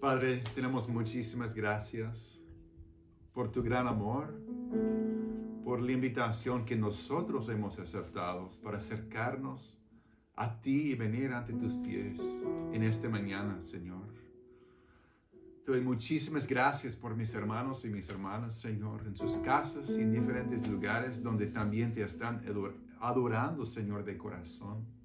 Padre, tenemos muchísimas gracias por tu gran amor, por la invitación que nosotros hemos aceptado para acercarnos a ti y venir ante tus pies en esta mañana, Señor. Te doy muchísimas gracias por mis hermanos y mis hermanas, Señor, en sus casas y en diferentes lugares donde también te están adorando, Señor, de corazón.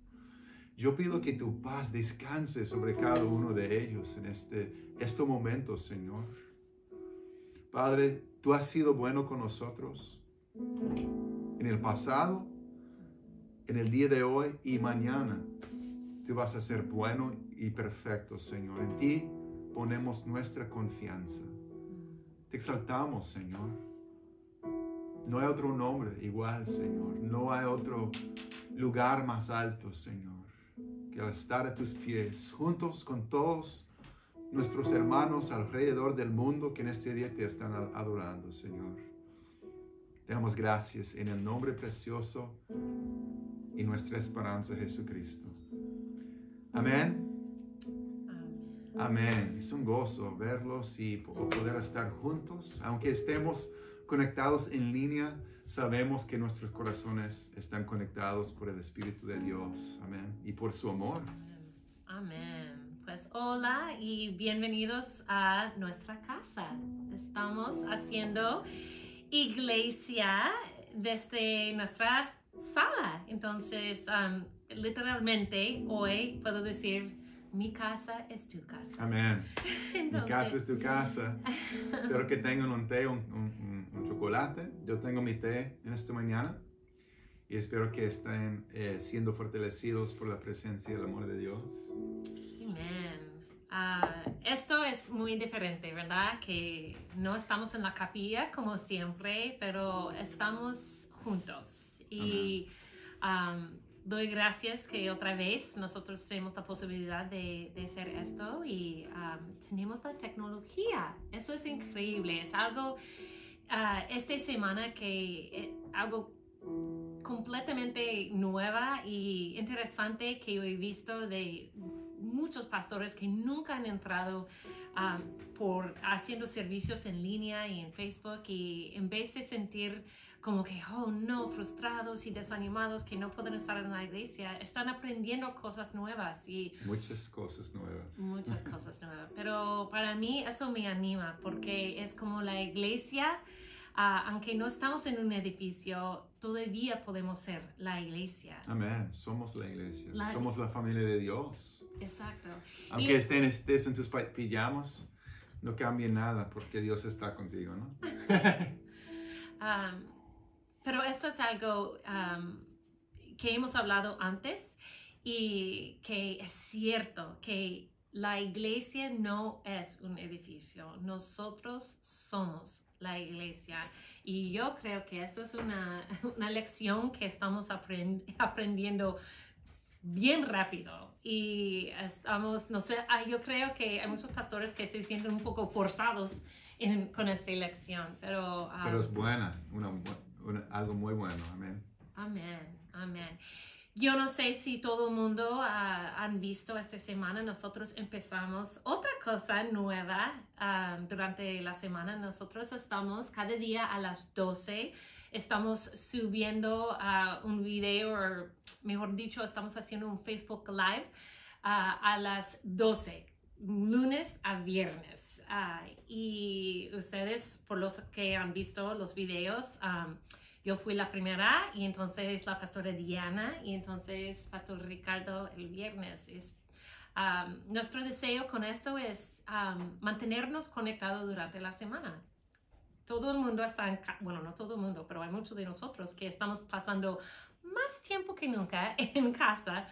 Yo pido que tu paz descanse sobre cada uno de ellos en este, este momento, Señor. Padre, tú has sido bueno con nosotros en el pasado, en el día de hoy y mañana. Tú vas a ser bueno y perfecto, Señor. En ti ponemos nuestra confianza. Te exaltamos, Señor. No hay otro nombre igual, Señor. No hay otro lugar más alto, Señor que al estar a tus pies, juntos con todos nuestros hermanos alrededor del mundo que en este día te están adorando, Señor. Te damos gracias en el nombre precioso y nuestra esperanza, Jesucristo. Amén. Amén. Es un gozo verlos y poder estar juntos, aunque estemos conectados en línea sabemos que nuestros corazones están conectados por el Espíritu de Dios. Amén. Y por su amor. Amén. Pues hola y bienvenidos a nuestra casa. Estamos haciendo iglesia desde nuestra sala. Entonces, um, literalmente hoy puedo decir mi casa es tu casa. Amén. Mi casa es tu casa. Espero que tengan un té, un, un, chocolate. Yo tengo mi té en esta mañana y espero que estén eh, siendo fortalecidos por la presencia y el amor de Dios. Amén. Ah, esto es muy diferente, ¿verdad? Que no estamos en la capilla como siempre, pero estamos juntos. Y doy gracias que otra vez nosotros tenemos la posibilidad de, de hacer esto y um, tenemos la tecnología. Eso es increíble. Es algo, uh, esta semana que eh, algo completamente nueva y interesante que yo he visto de muchos pastores que nunca han entrado um, por haciendo servicios en línea y en Facebook y en vez de sentir como que, oh no, frustrados y desanimados que no pueden estar en la iglesia, están aprendiendo cosas nuevas y... Muchas cosas nuevas. Muchas cosas nuevas. Pero para mí eso me anima porque es como la iglesia, ah, aunque no estamos en un edificio, todavía podemos ser la iglesia. Amén. Somos la iglesia. Somos la familia de Dios. Exacto. Aunque estés en tus pijamas, no cambie nada porque Dios está contigo, ¿no? um, pero esto es algo que hemos hablado antes y que es cierto que la iglesia no es un edificio, nosotros somos la iglesia. Y yo creo que esto es una, una lección que estamos aprendiendo bien rápido y estamos, no sé, yo creo que hay muchos pastores que se sienten un poco forzados con esta lección, pero... pero es buena, una, algo muy bueno. Amén. Amén. Amén. Yo no sé si todo el mundo ha han visto esta semana, nosotros empezamos otra cosa nueva um, durante la semana. Nosotros estamos cada día a las 12, estamos subiendo uh, un video, o mejor dicho, estamos haciendo un Facebook Live uh, a las 12 lunes a viernes. Ah, y ustedes, por los que han visto los videos, yo fui la primera y entonces la pastora Diana y entonces pastor Ricardo el viernes. Es, nuestro deseo con esto es mantenernos conectados durante la semana. Todo el mundo está en, bueno, no todo el mundo, pero hay muchos de nosotros que estamos pasando más tiempo que nunca en casa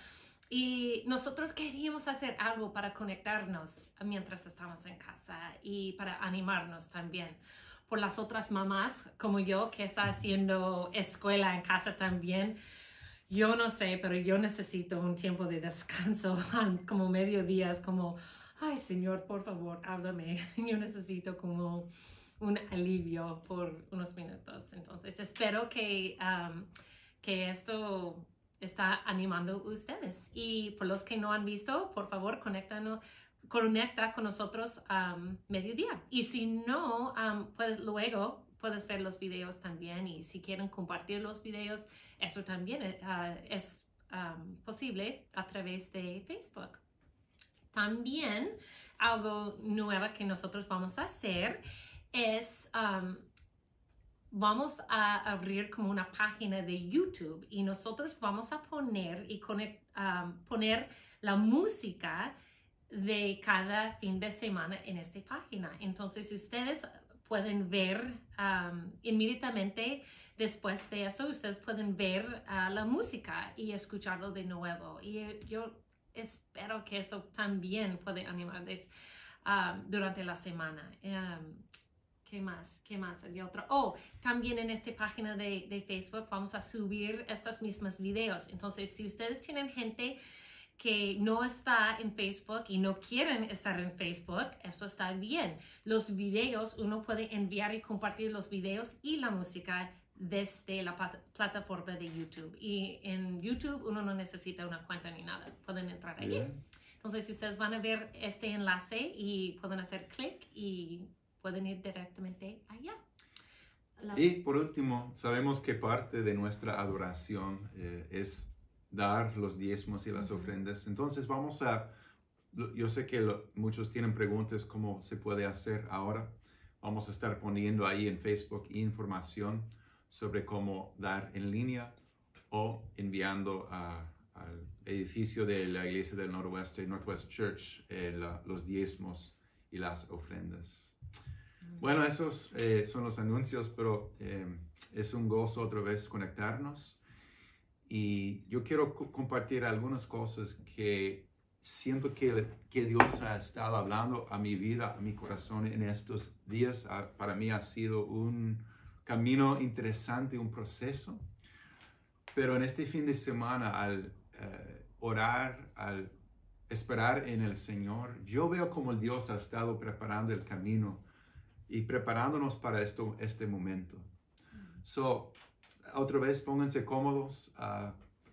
y nosotros queríamos hacer algo para conectarnos mientras estamos en casa y para animarnos también por las otras mamás como yo que está haciendo escuela en casa también. Yo no sé, pero yo necesito un tiempo de descanso, como medio día, es como, ay Señor, por favor, háblame. Yo necesito como un alivio por unos minutos. Entonces, espero que, um, que esto está animando ustedes. Y por los que no han visto, por favor, conecta con nosotros a mediodía. Y si no, puedes luego puedes ver los videos también y si quieren compartir los videos, eso también uh, es posible a través de Facebook. También algo nuevo que nosotros vamos a hacer es vamos a abrir como una página de YouTube y nosotros vamos a poner y poner la música de cada fin de semana en esta página. Entonces ustedes pueden ver inmediatamente después de eso, ustedes pueden ver ah, la música y escucharlo de nuevo. Y yo espero que eso también puede animarles durante la semana. ¿Qué más? ¿Qué más? Hay otro. Oh, también en esta página de, de Facebook vamos a subir estas mismas videos. Entonces, si ustedes tienen gente que no está en Facebook y no quieren estar en Facebook, esto está bien. Los videos, uno puede enviar y compartir los videos y la música desde la plataforma de YouTube. Y en YouTube uno no necesita una cuenta ni nada, pueden entrar allí. Entonces, si ustedes van a ver este enlace y pueden hacer clic y pueden ir directamente allá. Y por último, sabemos que parte de nuestra adoración eh, es dar los diezmos y las ofrendas. Entonces vamos a, yo sé que muchos tienen preguntas cómo se puede hacer ahora. Vamos a estar poniendo ahí en Facebook información sobre cómo dar en línea o enviando al edificio de la iglesia del Noroeste, Northwest Church, eh, los diezmos y las ofrendas. Bueno, esos eh, son los anuncios, pero eh, es un gozo otra vez conectarnos. Y yo quiero compartir algunas cosas que siento que, que, Dios ha estado hablando a mi vida, a mi corazón en estos días. Ah, para mí ha sido un camino interesante, un proceso. Pero en este fin de semana, al eh, orar, al esperar en el Señor, yo veo como Dios ha estado preparando el camino y preparándonos para esto, este momento. So, otra vez pónganse cómodos, uh,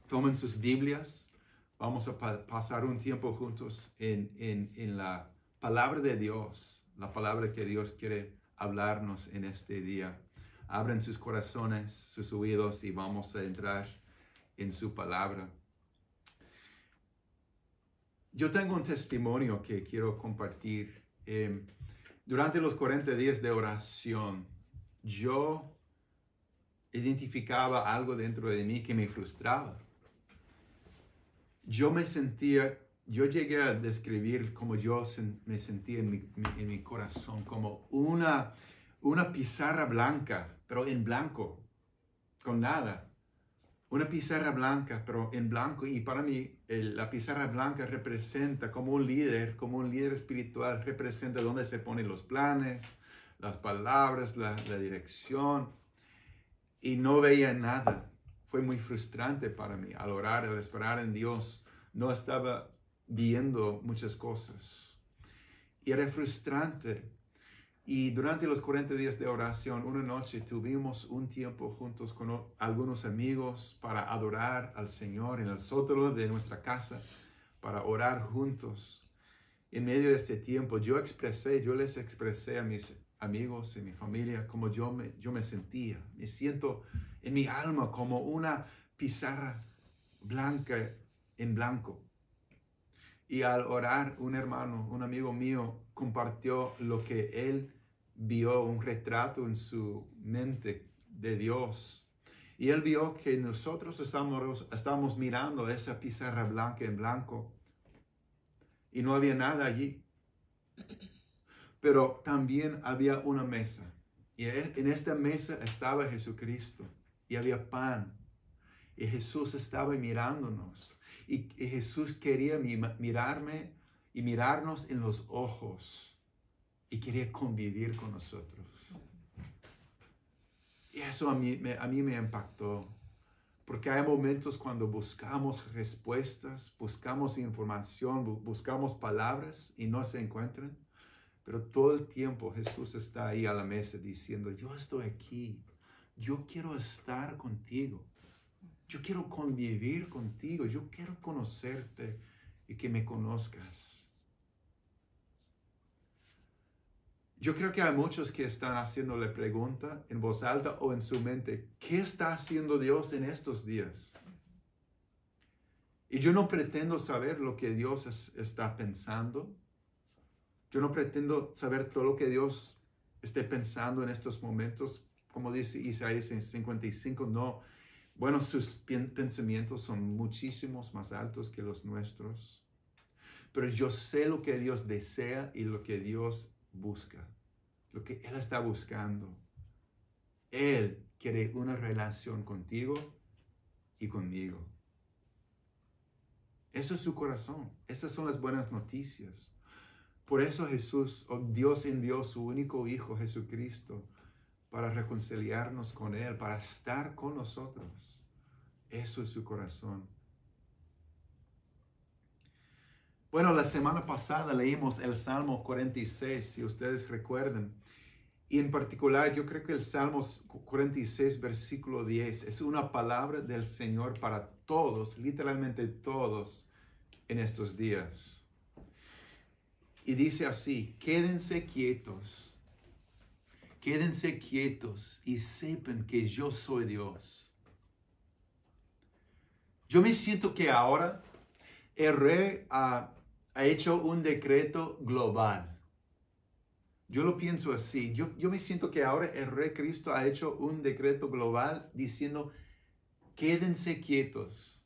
tomen sus Biblias, vamos a pasar un tiempo juntos en, en, la palabra de Dios, la palabra que Dios quiere hablarnos en este día. Abren sus corazones, sus oídos y vamos a entrar en su palabra. Yo tengo un testimonio que quiero compartir. Eh, durante los 40 días de oración, yo identificaba algo dentro de mí que me frustraba. Yo me sentía, yo llegué a describir como yo me sentía en mi, en mi corazón, como una, una pizarra blanca, pero en blanco, con nada. Una pizarra blanca, pero en blanco. Y para mí, la pizarra blanca representa como un líder, como un líder espiritual, representa dónde se ponen los planes, las palabras, la, la dirección y no veía nada. Fue muy frustrante para mí al orar, al esperar en Dios. No estaba viendo muchas cosas. Y era frustrante. Y durante los 40 días de oración, una noche tuvimos un tiempo juntos con algunos amigos para adorar al Señor en el sótano de nuestra casa, para orar juntos. En medio de este tiempo yo expresé, yo les expresé a mis amigos, en mi familia, como yo me, yo me sentía. Me siento en mi alma como una pizarra blanca en blanco. Y al orar, un hermano, un amigo mío, compartió lo que él vio, un retrato en su mente de Dios. Y él vio que nosotros estamos, estamos mirando esa pizarra blanca en blanco y no había nada allí. Pero también había una mesa. Y en esta mesa estaba Jesucristo. Y había pan. Y Jesús estaba mirándonos. Y, Jesús quería mirarme y mirarnos en los ojos. Y quería convivir con nosotros. Y eso a mí, a mí me impactó. Porque hay momentos cuando buscamos respuestas, buscamos información, buscamos palabras y no se encuentran. Pero todo el tiempo Jesús está ahí a la mesa diciendo, yo estoy aquí, yo quiero estar contigo. Yo quiero convivir contigo, yo quiero conocerte y que me conozcas. Yo creo que hay muchos que están haciéndole pregunta en voz alta o en su mente, ¿qué está haciendo Dios en estos días? Y yo no pretendo saber lo que Dios está pensando. Yo no pretendo saber todo lo que Dios esté pensando en estos momentos. Como dice Isaías 55, no. Bueno, sus pensamientos son muchísimos más altos que los nuestros. Pero yo sé lo que Dios desea y lo que Dios busca, lo que Él está buscando. Él quiere una relación contigo y conmigo. Eso es su corazón. Esas son las buenas noticias. Por eso Jesús, o Dios envió su único Hijo Jesucristo para reconciliarnos con Él, para estar con nosotros. Eso es su corazón. Bueno, la semana pasada leímos el Salmo 46, si ustedes recuerdan. Y en particular, yo creo que el Salmo 46, versículo 10, es una palabra del Señor para todos, literalmente todos, en estos días. Y dice así, quédense quietos, quédense quietos y sepan que yo soy Dios. Yo me siento que ahora el rey ha hecho un decreto global. Yo lo pienso así. Yo, yo me siento que ahora el Rey Cristo ha hecho un decreto global diciendo, quédense quietos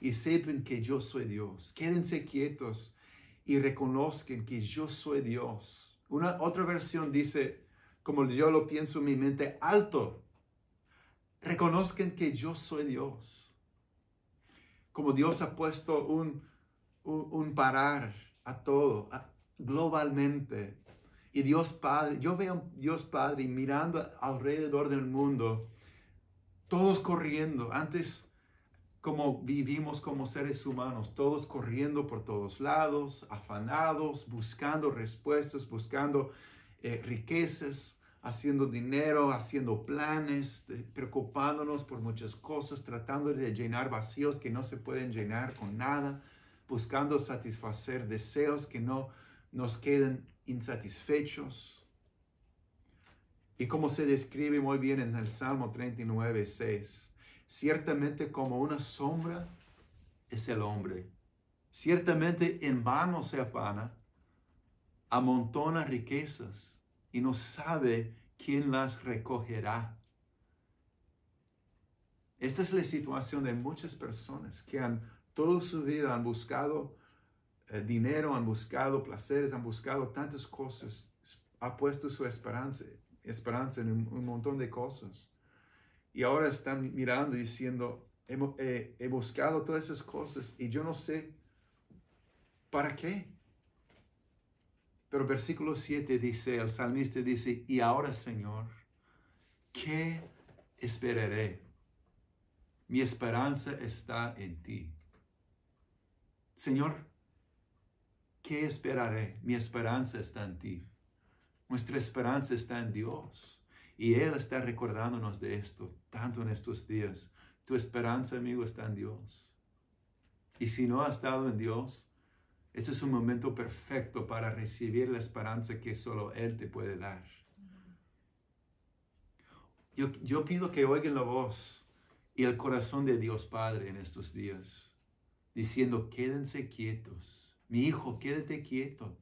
y sepan que yo soy Dios. Quédense quietos y reconozcan que yo soy Dios. Una otra versión dice, como yo lo pienso en mi mente, alto. Reconozcan que yo soy Dios. Como Dios ha puesto un, un, parar a todo, globalmente. Y Dios Padre, yo veo Dios Padre mirando alrededor del mundo, todos corriendo. Antes, como vivimos como seres humanos, todos corriendo por todos lados, afanados, buscando respuestas, buscando eh, riquezas, haciendo dinero, haciendo planes, preocupándonos por muchas cosas, tratando de llenar vacíos que no se pueden llenar con nada buscando satisfacer deseos que no nos queden insatisfechos. Y como se describe muy bien en el Salmo 39, 6, ciertamente como una sombra es el hombre. Ciertamente en vano se afana, amontona riquezas y no sabe quién las recogerá. Esta es la situación de muchas personas que han Toda su vida han buscado eh, dinero, han buscado placeres, han buscado tantas cosas. Ha puesto su esperanza, esperanza en un, montón de cosas. Y ahora están mirando diciendo, he buscado todas esas cosas y yo no sé para qué. Pero versículo 7 dice, el salmista dice, y ahora Señor, ¿qué esperaré? Mi esperanza está en ti. Señor, ¿qué esperaré? Mi esperanza está en ti. Nuestra esperanza está en Dios. Y Él está recordándonos de esto, tanto en estos días. Tu esperanza, amigo, está en Dios. Y si no ha estado en Dios, este es un momento perfecto para recibir la esperanza que solo Él te puede dar. Yo, yo pido que oigan la voz y el corazón de Dios Padre en estos días diciendo, quédense quietos. Mi hijo, quédate quieto.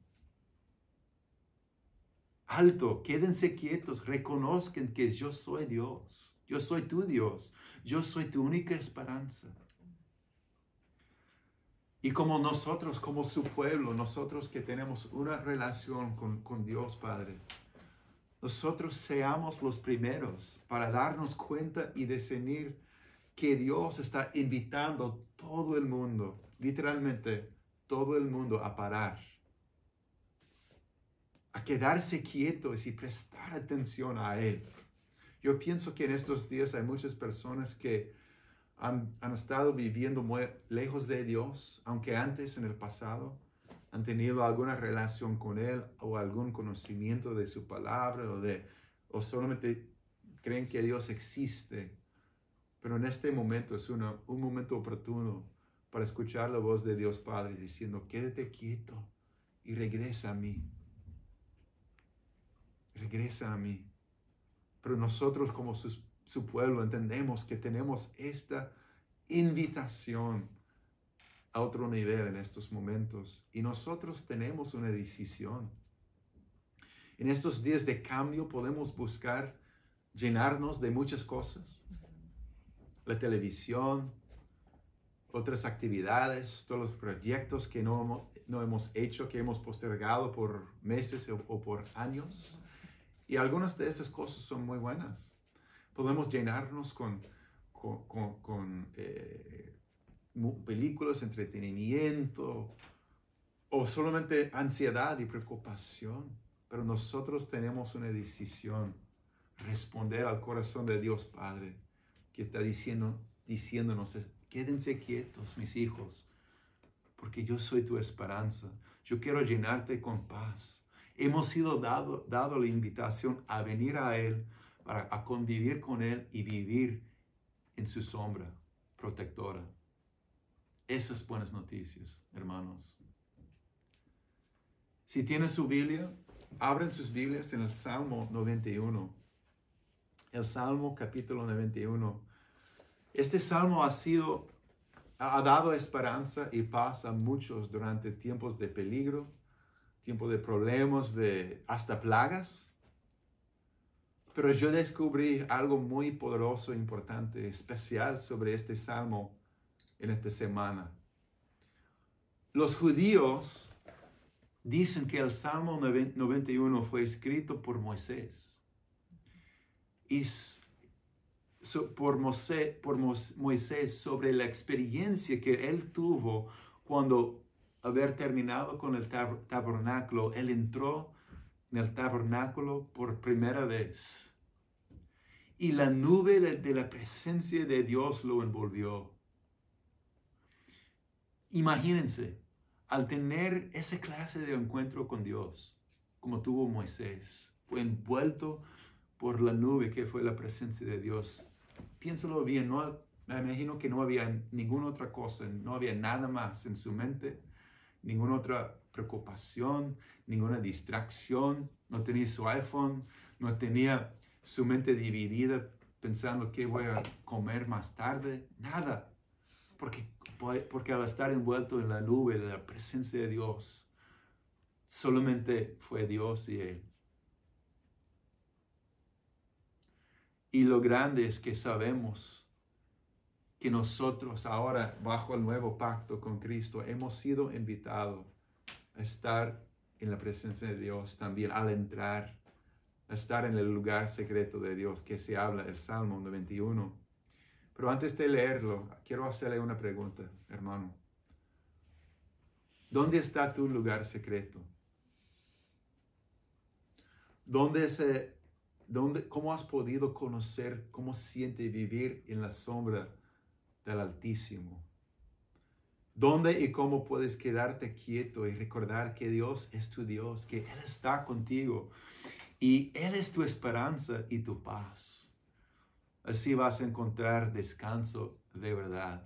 Alto, quédense quietos, reconozcan que yo soy Dios. Yo soy tu Dios. Yo soy tu única esperanza. Y como nosotros, como su pueblo, nosotros que tenemos una relación con, con Dios Padre, nosotros seamos los primeros para darnos cuenta y discernir que Dios está invitando todo el mundo, literalmente todo el mundo a parar, a quedarse quietos y prestar atención a Él. Yo pienso que en estos días hay muchas personas que han, han estado viviendo muy lejos de Dios, aunque antes en el pasado han tenido alguna relación con Él o algún conocimiento de su palabra o, de, o solamente creen que Dios existe Pero en este momento es un momento oportuno para escuchar la voz de Dios Padre diciendo, quédate quieto y regresa a mí. Regresa a mí. Pero nosotros como su pueblo entendemos que tenemos esta invitación a otro nivel en estos momentos y nosotros tenemos una decisión. En estos días de cambio podemos buscar llenarnos de muchas cosas la televisión, otras actividades, todos los proyectos que no, no hemos hecho, que hemos postergado por meses o, por años. Y algunas de esas cosas son muy buenas. Podemos llenarnos con, con, con, eh, películas, entretenimiento o solamente ansiedad y preocupación. Pero nosotros tenemos una decisión, responder al corazón de Dios Padre que está diciendo, diciéndonos, quédense quietos, mis hijos, porque yo soy tu esperanza. Yo quiero llenarte con paz. Hemos sido dado, dado la invitación a venir a Él para a convivir con Él y vivir en su sombra protectora. Eso es buenas noticias, hermanos. Si tienen su Biblia, abren sus Biblias en el Salmo 91 el Salmo capítulo 91. Este salmo ha sido, ha dado esperanza y paz a muchos durante tiempos de peligro, tiempos de problemas, de hasta plagas. Pero yo descubrí algo muy poderoso, importante, especial sobre este salmo en esta semana. Los judíos dicen que el Salmo 91 fue escrito por Moisés y por, Moisés, sobre la experiencia que él tuvo cuando haber terminado con el tabernáculo, él entró en el tabernáculo por primera vez. Y la nube de, la presencia de Dios lo envolvió. Imagínense, al tener esa clase de encuentro con Dios, como tuvo Moisés, fue envuelto por la nube que fue la presencia de Dios. Piénsalo bien, no, me imagino que no había ninguna otra cosa, no había nada más en su mente, ninguna otra preocupación, ninguna distracción, no tenía su iPhone, no tenía su mente dividida pensando qué voy a comer más tarde, nada. Porque, porque al estar envuelto en la nube de la presencia de Dios, solamente fue Dios y Él. Y lo grande es que sabemos que nosotros ahora, bajo el nuevo pacto con Cristo, hemos sido invitados a estar en la presencia de Dios también, al entrar, a estar en el lugar secreto de Dios que se habla el Salmo 91. Pero antes de leerlo, quiero hacerle una pregunta, hermano. ¿Dónde está tu lugar secreto? ¿Dónde se ¿Cómo has podido conocer cómo siente vivir en la sombra del Altísimo? ¿Dónde y cómo puedes quedarte quieto y recordar que Dios es tu Dios, que Él está contigo y Él es tu esperanza y tu paz? Así vas a encontrar descanso de verdad.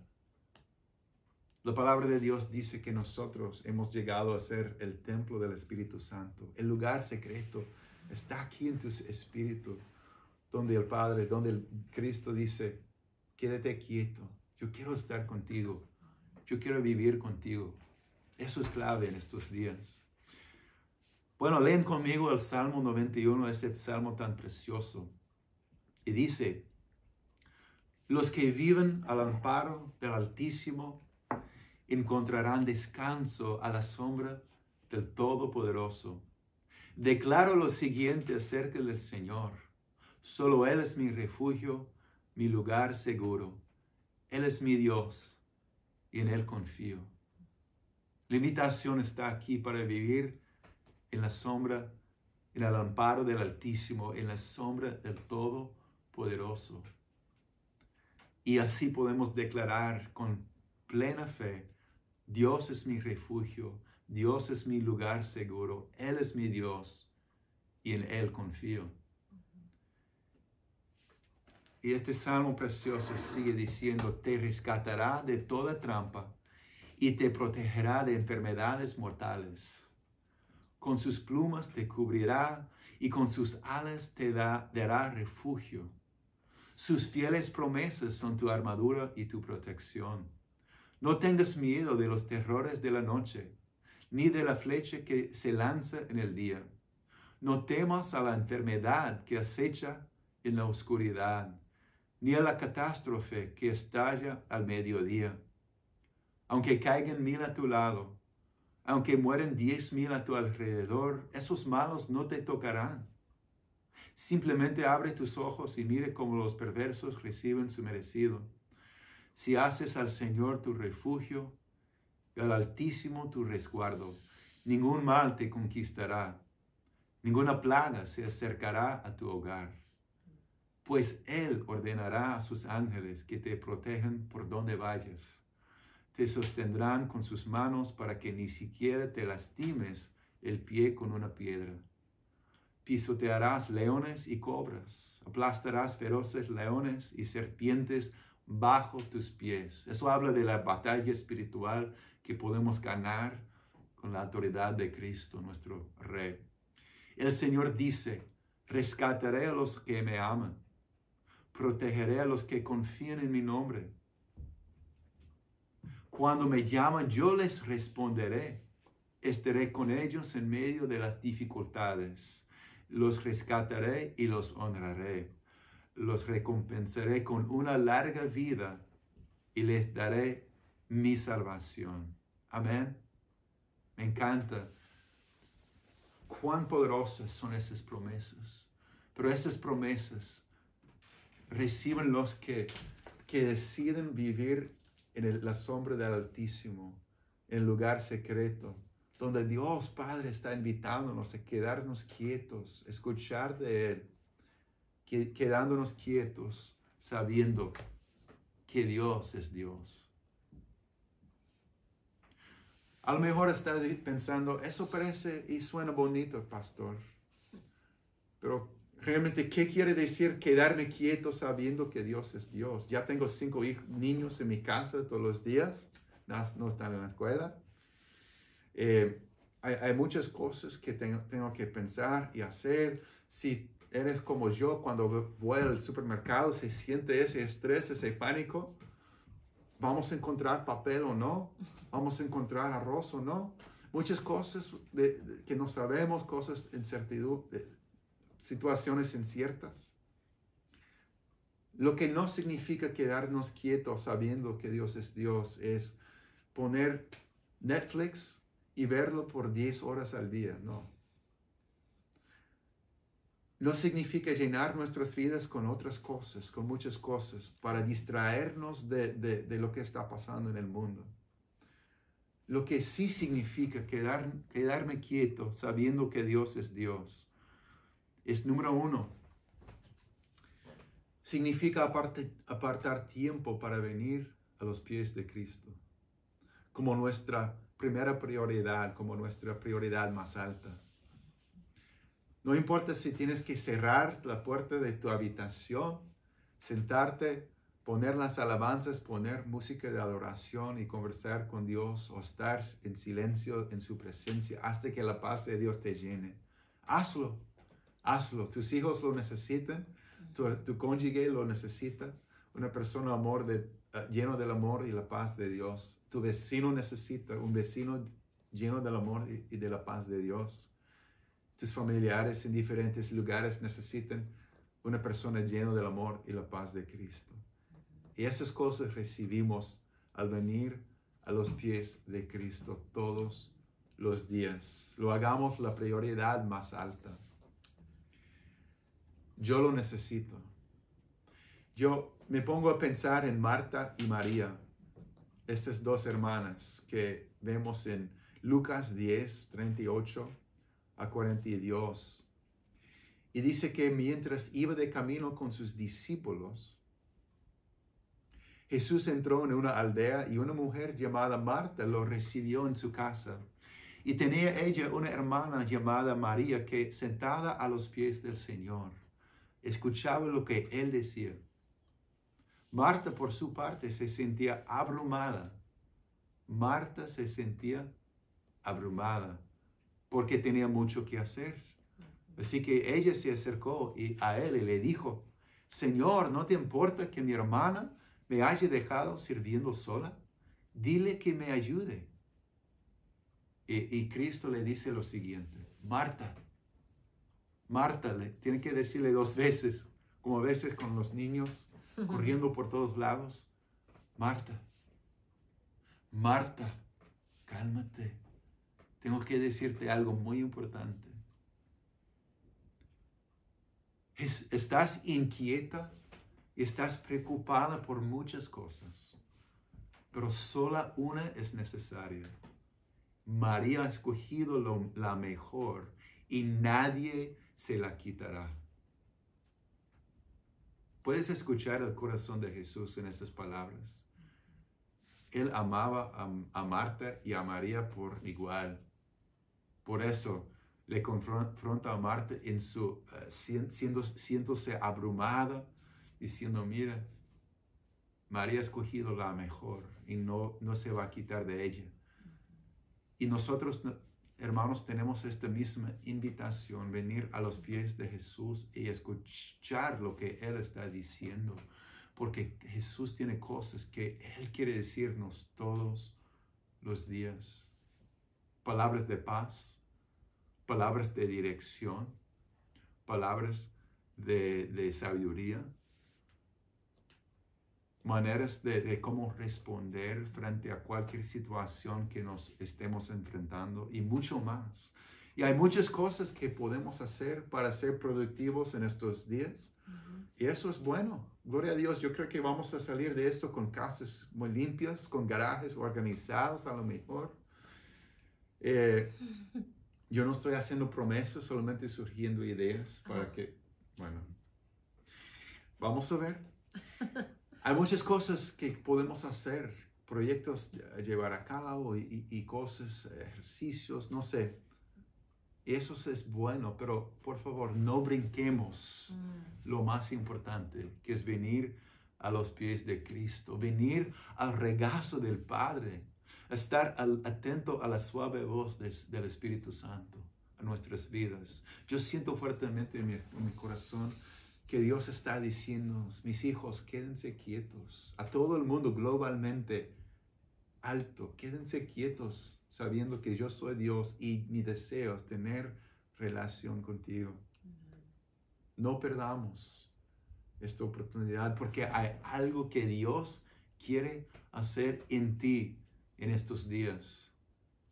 La palabra de Dios dice que nosotros hemos llegado a ser el templo del Espíritu Santo, el lugar secreto Está aquí en tu espíritu, donde el Padre, donde el Cristo dice, quédate quieto, yo quiero estar contigo, yo quiero vivir contigo. Eso es clave en estos días. Bueno, leen conmigo el Salmo 91, ese salmo tan precioso. Y dice, los que viven al amparo del Altísimo encontrarán descanso a la sombra del Todopoderoso. Declaro lo siguiente acerca del Señor. Solo Él es mi refugio, mi lugar seguro. Él es mi Dios y en Él confío. La invitación está aquí para vivir en la sombra, en el amparo del Altísimo, en la sombra del Todopoderoso. Y así podemos declarar con plena fe, Dios es mi refugio, Dios es mi lugar seguro, Él es mi Dios y en Él confío. Y este salmo precioso sigue diciendo, te rescatará de toda trampa y te protegerá de enfermedades mortales. Con sus plumas te cubrirá y con sus alas te dará refugio. Sus fieles promesas son tu armadura y tu protección. No tengas miedo de los terrores de la noche, ni de la flecha que se lanza en el día. No temas a la enfermedad que acecha en la oscuridad, ni a la catástrofe que estalla al mediodía. Aunque caigan mil a tu lado, aunque mueren diez mil a tu alrededor, esos malos no te tocarán. Simplemente abre tus ojos y mire cómo los perversos reciben su merecido. Si haces al Señor tu refugio al Altísimo tu resguardo, ningún mal te conquistará, ninguna plaga se acercará a tu hogar, pues Él ordenará a sus ángeles que te protejan por donde vayas. Te sostendrán con sus manos para que ni siquiera te lastimes el pie con una piedra. Pisotearás leones y cobras, aplastarás feroces leones y serpientes bajo tus pies. Eso habla de la batalla espiritual que podemos ganar con la autoridad de Cristo, nuestro Rey. El Señor dice, rescataré a los que me aman, protegeré a los que confían en mi nombre cuando me llaman, yo les responderé. Estaré con ellos en medio de las dificultades. Los rescataré y los honraré. Los recompensaré con una larga vida y les daré mi salvación. Amén. Me encanta cuán poderosas son esas promesas. Pero esas promesas reciben los que, que deciden vivir en la sombra del Altísimo, en lugar secreto, donde Dios Padre está invitándonos a quedarnos quietos, escuchar de Él, quedándonos quietos, sabiendo que Dios es Dios. A lo mejor estás pensando, eso parece y suena bonito, pastor, pero Realmente, ¿qué quiere decir quedarme quieto sabiendo que Dios es Dios? Ya tengo cinco niños en mi casa todos los días, no, están en la escuela. Eh, hay, muchas cosas que tengo, tengo que pensar y hacer. Si eres como yo, cuando voy al supermercado, se siente ese estrés, ese pánico. ¿Vamos a encontrar papel o no? ¿Vamos a encontrar arroz o no? Muchas cosas que no sabemos, cosas incertidumbre, situaciones inciertas. Lo que no significa quedarnos quietos sabiendo que Dios es Dios es poner Netflix y verlo por 10 horas al día, no. No significa llenar nuestras vidas con otras cosas, con muchas cosas, para distraernos de, lo que está pasando en el mundo. Lo que sí significa quedar, quedarme quieto sabiendo que Dios es Dios es número uno. Significa apartar tiempo para venir a los pies de Cristo como nuestra primera prioridad, como nuestra prioridad más alta. No importa si tienes que cerrar la puerta de tu habitación, sentarte, poner las alabanzas, poner música de adoración y conversar con Dios o estar en silencio en su presencia hasta que la paz de Dios te llene. Hazlo hazlo. Tus hijos lo necesitan, tu, cónyuge lo necesita, una persona amor de, eh, lleno del amor y la paz de Dios. Tu vecino necesita un vecino lleno del amor y de la paz de Dios. Tus familiares en diferentes lugares necesitan una persona llena del amor y la paz de Cristo. Y esas cosas recibimos al venir a los pies de Cristo todos los días. Lo hagamos la prioridad más alta. Yo lo necesito. Yo me pongo a pensar en Marta y María, estas dos hermanas que vemos en Lucas 10, 38 a 42. Y dice que mientras iba de camino con sus discípulos, Jesús entró en una aldea y una mujer llamada Marta lo recibió en su casa. Y tenía ella una hermana llamada María que sentada a los pies del Señor escuchaba lo que él decía Marta, por su parte, se sentía abrumada. Marta se sentía abrumada porque tenía mucho que hacer. Así que ella se acercó y a él y le dijo, Señor, ¿no te importa que mi hermana me haya dejado sirviendo sola? Dile que me ayude. Y, y Cristo le dice lo siguiente, Marta, Marta, le tiene que decirle dos veces, como a veces con los niños corriendo por todos lados, Marta, Marta, cálmate, tengo que decirte algo muy importante. Estás inquieta y estás preocupada por muchas cosas, pero sola una es necesaria. María ha escogido la mejor y nadie se la quitará. Puedes escuchar el corazón de Jesús en esas palabras. Él amaba a, Marta y a María por igual. Por eso le confronta a Marta en su, uh, siendo, siéndose abrumada, diciendo, mira, María ha escogido la mejor y no, no se va a quitar de ella. Y nosotros, hermanos, tenemos esta misma invitación, venir a los pies de Jesús y escuchar lo que Él está diciendo, porque Jesús tiene cosas que Él quiere decirnos todos los días. Palabras de paz, palabras de dirección, palabras de, de sabiduría, maneras de, cómo responder frente a cualquier situación que nos estemos enfrentando y mucho más. Y hay muchas cosas que podemos hacer para ser productivos en estos días. Y eso es bueno. Gloria a Dios. Yo creo que vamos a salir de esto con casas muy limpias, con garajes organizados a lo mejor. Eh, yo no estoy haciendo promesas, solamente surgiendo ideas para que, bueno, vamos a ver. Hay muchas cosas que podemos hacer, proyectos a llevar a cabo y, cosas, ejercicios, no sé. Eso es bueno, pero por favor no brinquemos mm. lo más importante, que es venir a los pies de Cristo, venir al regazo del Padre, estar atento a la suave voz del Espíritu Santo a nuestras vidas. Yo siento fuertemente en mi corazón que Dios está diciendo, mis hijos, quédense quietos. A todo el mundo globalmente alto, quédense quietos sabiendo que yo soy Dios y mi deseo es tener relación contigo. No perdamos esta oportunidad porque hay algo que Dios quiere hacer en ti en estos días.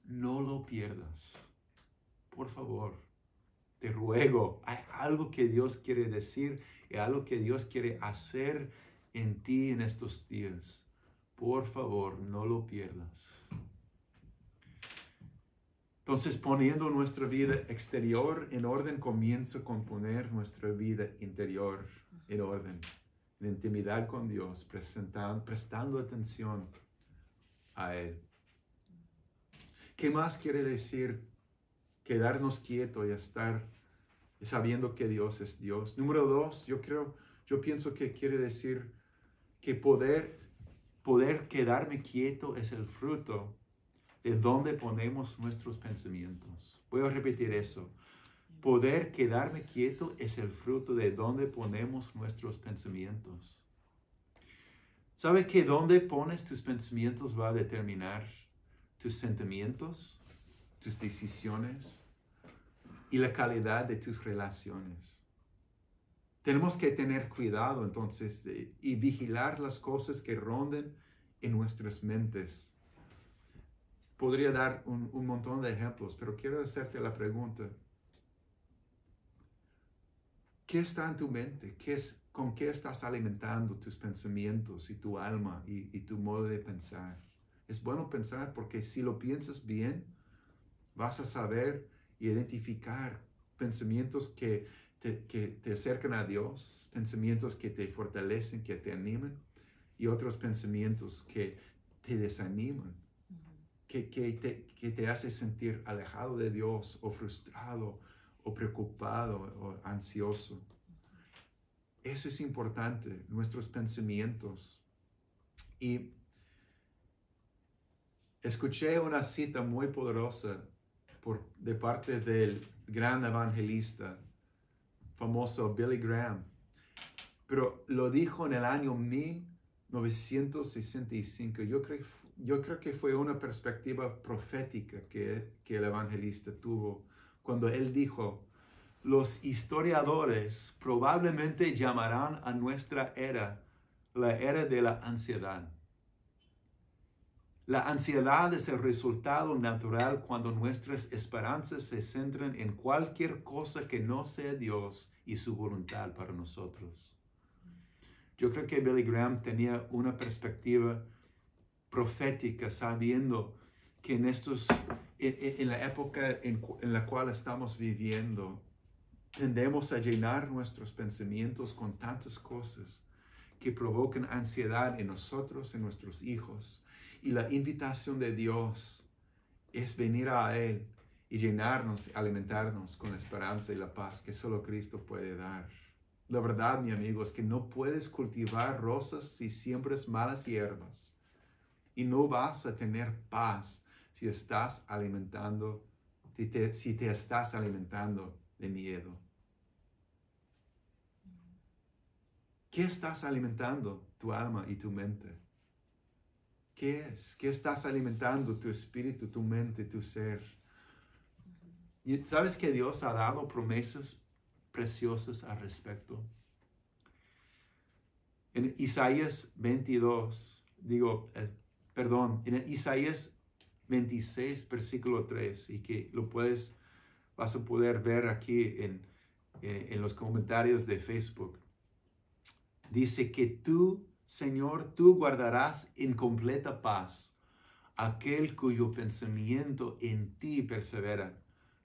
No lo pierdas. Por favor te ruego, hay algo que Dios quiere decir y algo que Dios quiere hacer en ti en estos días. Por favor, no lo pierdas. Entonces, poniendo nuestra vida exterior en orden, comienza con poner nuestra vida interior en orden, en intimidad con Dios, prestando atención a Él. ¿Qué más quiere decir quedarnos quietos y estar sabiendo que Dios es Dios. Número dos, yo creo, yo pienso que quiere decir que poder, poder quedarme quieto es el fruto de donde ponemos nuestros pensamientos. Voy a repetir eso. Poder quedarme quieto es el fruto de donde ponemos nuestros pensamientos. ¿Sabe que donde pones tus pensamientos va a determinar tus sentimientos? tus decisiones y la calidad de tus relaciones. Tenemos que tener cuidado entonces y vigilar las cosas que ronden en nuestras mentes. Podría dar un, un montón de ejemplos, pero quiero hacerte la pregunta. ¿Qué está en tu mente? ¿Qué es, ¿Con qué estás alimentando tus pensamientos y tu alma y, y tu modo de pensar? Es bueno pensar porque si lo piensas bien, vas a saber identificar pensamientos que te, que te acercan a Dios, pensamientos que te fortalecen, que te animan, y otros pensamientos que te desaniman, que, que, te, que te hace sentir alejado de Dios o frustrado o preocupado o ansioso. Eso es importante, nuestros pensamientos. Y escuché una cita muy poderosa por, de parte del gran evangelista famoso Billy Graham, pero lo dijo en el año 1965. Yo creo, yo creo que fue una perspectiva profética que, que el evangelista tuvo cuando él dijo, los historiadores probablemente llamarán a nuestra era la era de la ansiedad. La ansiedad es el resultado natural cuando nuestras esperanzas se centran en cualquier cosa que no sea Dios y su voluntad para nosotros. Yo creo que Billy Graham tenía una perspectiva profética sabiendo que en, estos, en, la época en, en la cual estamos viviendo, tendemos a llenar nuestros pensamientos con tantas cosas que provocan ansiedad en nosotros, en nuestros hijos, y la invitación de Dios es venir a Él y llenarnos, alimentarnos con la esperanza y la paz que solo Cristo puede dar. La verdad, mi amigo, es que no puedes cultivar rosas si siembras malas hierbas. Y no vas a tener paz si estás alimentando, si te, si te estás alimentando de miedo. ¿Qué estás alimentando tu alma y tu mente? ¿Qué es? ¿Qué estás alimentando tu espíritu, tu mente, tu ser? Y sabes que Dios ha dado promesas preciosas al respecto. En Isaías 22, digo, eh, perdón, en Isaías 26, versículo 3, y que lo puedes, vas a poder ver aquí en, eh, en los comentarios de Facebook. Dice que tú Señor, tú guardarás en completa paz aquel cuyo pensamiento en ti persevera,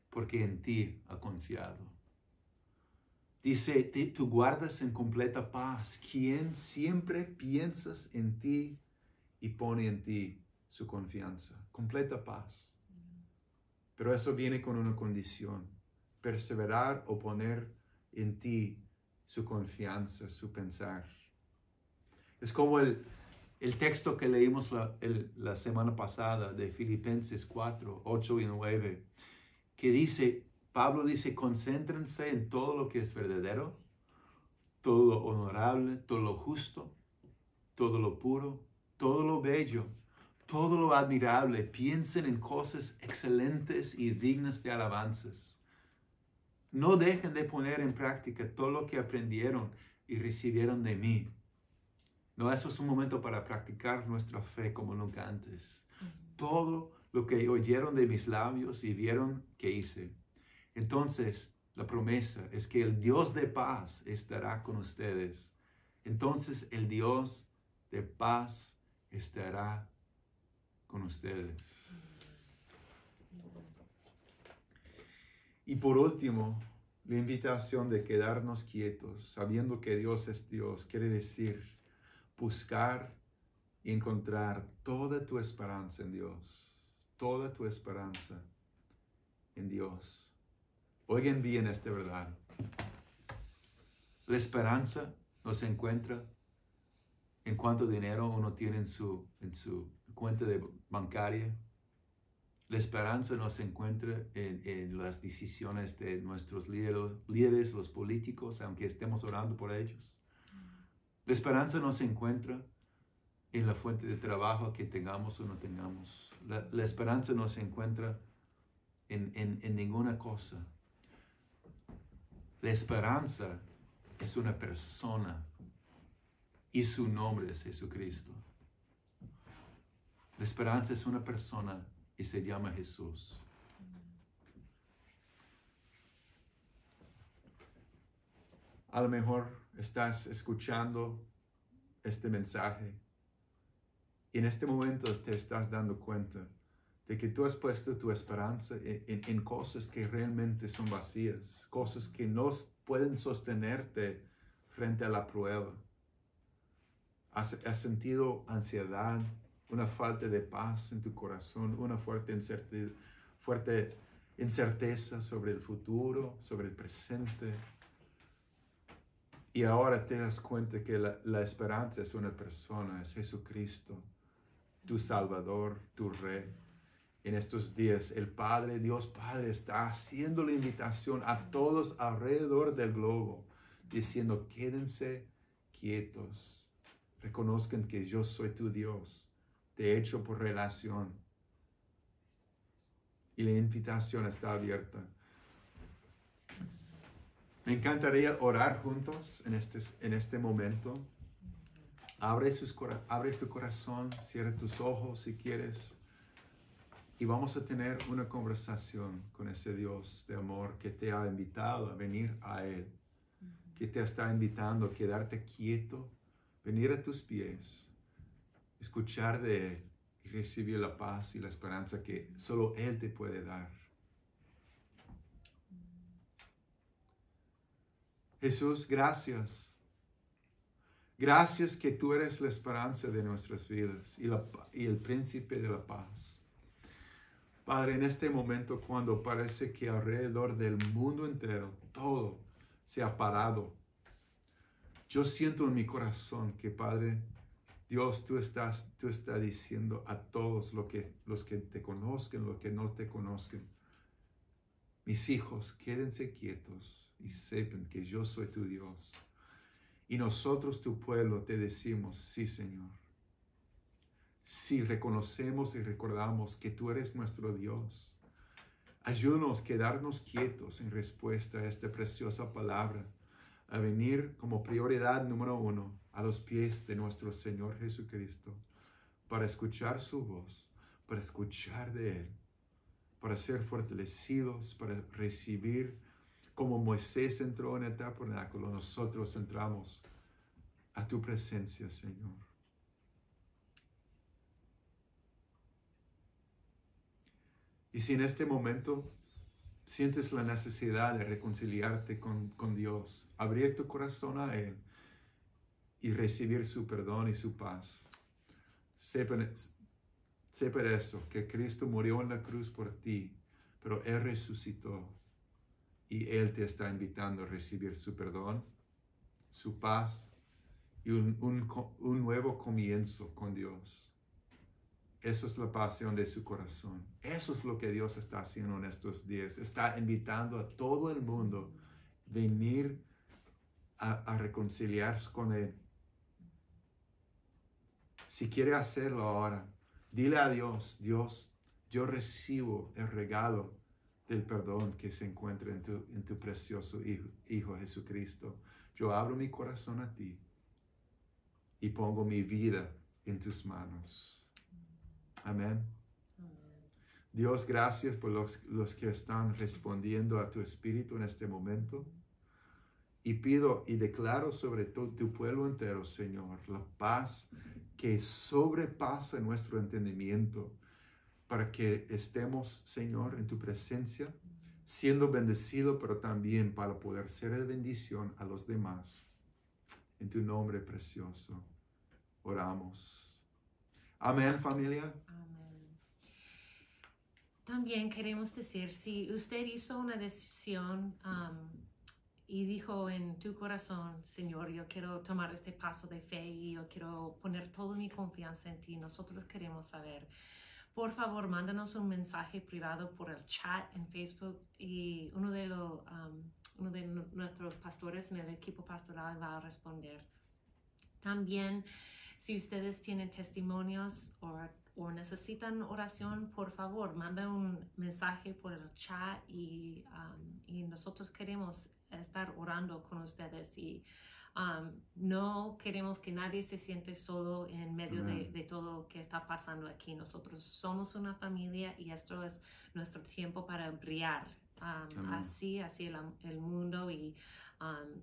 porque en ti ha confiado. Dice, tú guardas en completa paz quien siempre piensas en ti y pone en ti su confianza. Completa paz. Pero eso viene con una condición, perseverar o poner en ti su confianza, su pensar. Es como el, texto que leímos la, la, semana pasada de Filipenses 4, 8 y 9, que dice, Pablo dice, concéntrense en todo lo que es verdadero, todo lo honorable, todo lo justo, todo lo puro, todo lo bello, todo lo admirable. Piensen en cosas excelentes y dignas de alabanzas. No dejen de poner en práctica todo lo que aprendieron y recibieron de mí no, eso es un momento para practicar nuestra fe como nunca antes. Todo lo que oyeron de mis labios y vieron que hice. Entonces, la promesa es que el Dios de paz estará con ustedes. Entonces, el Dios de paz estará con ustedes. Y por último, la invitación de quedarnos quietos, sabiendo que Dios es Dios, quiere decir buscar y encontrar toda tu esperanza en Dios, toda tu esperanza en Dios. Oigan bien esta verdad. La esperanza no se encuentra en cuánto dinero uno tiene en su, en su cuenta de bancaria. La esperanza no se encuentra en, en las decisiones de nuestros líderes, líderes, los políticos, aunque estemos orando por ellos. La esperanza no se encuentra en la fuente de trabajo que tengamos o no tengamos. La, esperanza no se encuentra en, en ninguna cosa. La esperanza es una persona y su nombre es Jesucristo. La esperanza es una persona y se llama Jesús. A lo mejor estás escuchando este mensaje y en este momento te estás dando cuenta de que tú has puesto tu esperanza en, cosas que realmente son vacías, cosas que no pueden sostenerte frente a la prueba. Has, sentido ansiedad, una falta de paz en tu corazón, una fuerte incerteza, sobre el futuro, sobre el presente. Y ahora te das cuenta que la, la esperanza es una persona, es Jesucristo, tu Salvador, tu Rey. En estos días el Padre, Dios Padre, está haciendo la invitación a todos alrededor del globo, diciendo, quédense quietos, reconozcan que yo soy tu Dios, hecho por relación. Y la invitación está abierta. Me encantaría orar juntos en este, en este momento. Abre, abre tu corazón, cierra tus ojos si quieres. Y vamos a tener una conversación con ese Dios de amor que te ha invitado a venir a Él, que te está invitando a quedarte quieto, venir a tus pies, escuchar de Él y recibir la paz y la esperanza que solo Él te puede dar. Jesús, gracias. Gracias que tú eres la esperanza de nuestras vidas y, el príncipe de la paz. Padre, en este momento cuando parece que alrededor del mundo entero todo se ha parado, yo siento en mi corazón que, Padre, Dios, tú estás, tú estás diciendo a todos lo que, los que te conozcan, los que no te conozcan, mis hijos, quédense quietos y sepan que yo soy tu Dios. Y nosotros, tu pueblo, te decimos, sí, Señor. Sí, reconocemos y recordamos que tú eres nuestro Dios. Ayúdanos a quedarnos quietos en respuesta a esta preciosa palabra, a venir como prioridad número uno a los pies de nuestro Señor Jesucristo, para escuchar su voz, para escuchar de Él, para ser fortalecidos, para recibir como Moisés entró en el tabernáculo, nosotros entramos a tu presencia, Señor. Y si en este momento sientes la necesidad de reconciliarte con, Dios, abrir tu corazón a Él y recibir su perdón y su paz, sepa, sepa eso, que Cristo murió en la cruz por ti, pero Él resucitó y Él te está invitando a recibir su perdón, su paz y un, nuevo comienzo con Dios. Eso es la pasión de su corazón. Eso es lo que Dios está haciendo en estos días. Está invitando a todo el mundo a venir a, a reconciliarse con Él. Si quiere hacerlo ahora, dile a Dios, Dios, yo recibo el regalo del perdón que se encuentra en tu, en tu precioso hijo, hijo Jesucristo. Yo abro mi corazón a ti y pongo mi vida en tus manos. Amén. Dios, gracias por los, los, que están respondiendo a tu espíritu en este momento. Y pido y declaro sobre todo tu pueblo entero, Señor, la paz que sobrepasa nuestro entendimiento para que estemos, Señor, en tu presencia, siendo bendecido, pero también para poder ser de bendición a los demás. En tu nombre precioso, oramos. Amén, familia. Amén. También queremos decir, si usted hizo una decisión um, y dijo en tu corazón, Señor, yo quiero tomar este paso de fe y yo quiero poner toda mi confianza en ti, nosotros queremos saber por favor, mándanos un mensaje privado por el chat en Facebook y uno de, los, um, uno de nuestros pastores en el equipo pastoral va a responder. También, si ustedes tienen testimonios o, o necesitan oración, por favor, manda un mensaje por el chat y, um, y nosotros queremos estar orando con ustedes y no queremos que nadie se siente solo en medio de, de, todo lo que está pasando aquí. Nosotros somos una familia y esto es nuestro tiempo para brillar así hacia el, el mundo y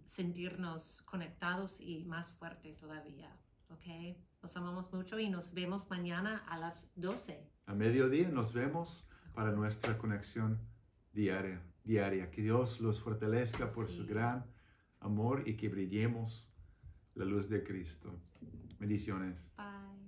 sentirnos conectados y más fuerte todavía. ¿Ok? Los amamos mucho y nos vemos mañana a las 12. A mediodía nos vemos para nuestra conexión diaria. Diaria. Que Dios los fortalezca por su gran amor y que brillemos la luz de Cristo. Bendiciones. Bye.